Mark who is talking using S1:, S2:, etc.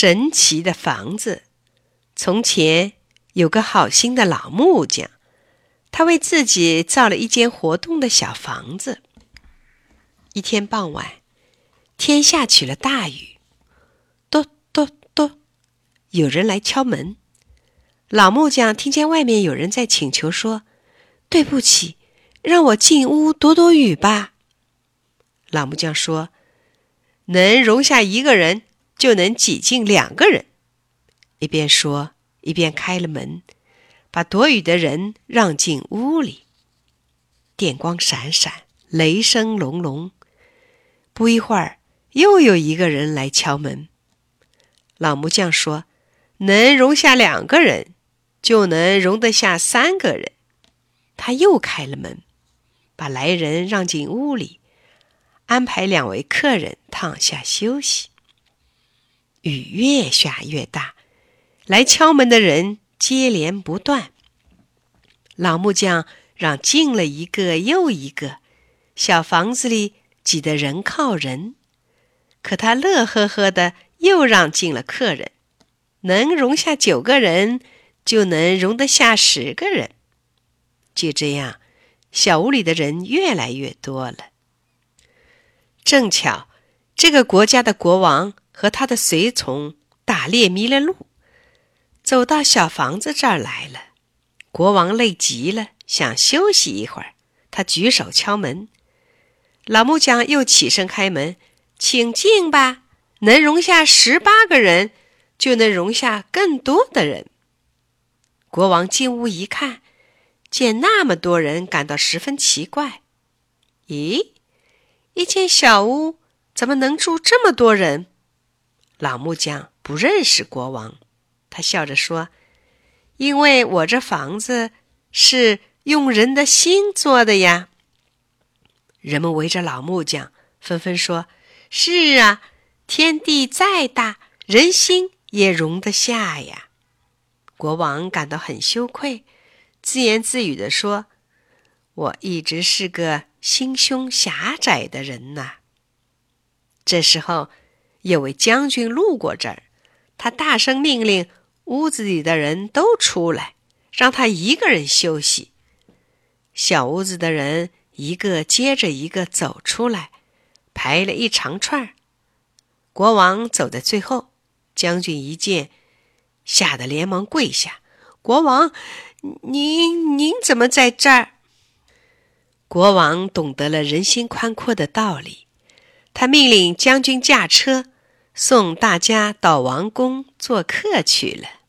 S1: 神奇的房子。从前有个好心的老木匠，他为自己造了一间活动的小房子。一天傍晚，天下起了大雨，咚咚咚，有人来敲门。老木匠听见外面有人在请求，说：“对不起，让我进屋躲躲雨吧。”老木匠说：“能容下一个人。”就能挤进两个人。一边说，一边开了门，把躲雨的人让进屋里。电光闪闪，雷声隆隆。不一会儿，又有一个人来敲门。老木匠说：“能容下两个人，就能容得下三个人。”他又开了门，把来人让进屋里，安排两位客人躺下休息。雨越下越大，来敲门的人接连不断。老木匠让进了一个又一个，小房子里挤得人靠人。可他乐呵呵的又让进了客人，能容下九个人，就能容得下十个人。就这样，小屋里的人越来越多了。正巧，这个国家的国王。和他的随从打猎迷了路，走到小房子这儿来了。国王累极了，想休息一会儿。他举手敲门，老木匠又起身开门，请进吧。能容下十八个人，就能容下更多的人。国王进屋一看，见那么多人，感到十分奇怪。咦，一间小屋怎么能住这么多人？老木匠不认识国王，他笑着说：“因为我这房子是用人的心做的呀。”人们围着老木匠，纷纷说：“是啊，天地再大，人心也容得下呀。”国王感到很羞愧，自言自语地说：“我一直是个心胸狭窄的人呐。”这时候。有位将军路过这儿，他大声命令屋子里的人都出来，让他一个人休息。小屋子的人一个接着一个走出来，排了一长串。国王走在最后，将军一见，吓得连忙跪下：“国王，您您怎么在这儿？”国王懂得了人心宽阔的道理。他命令将军驾车，送大家到王宫做客去了。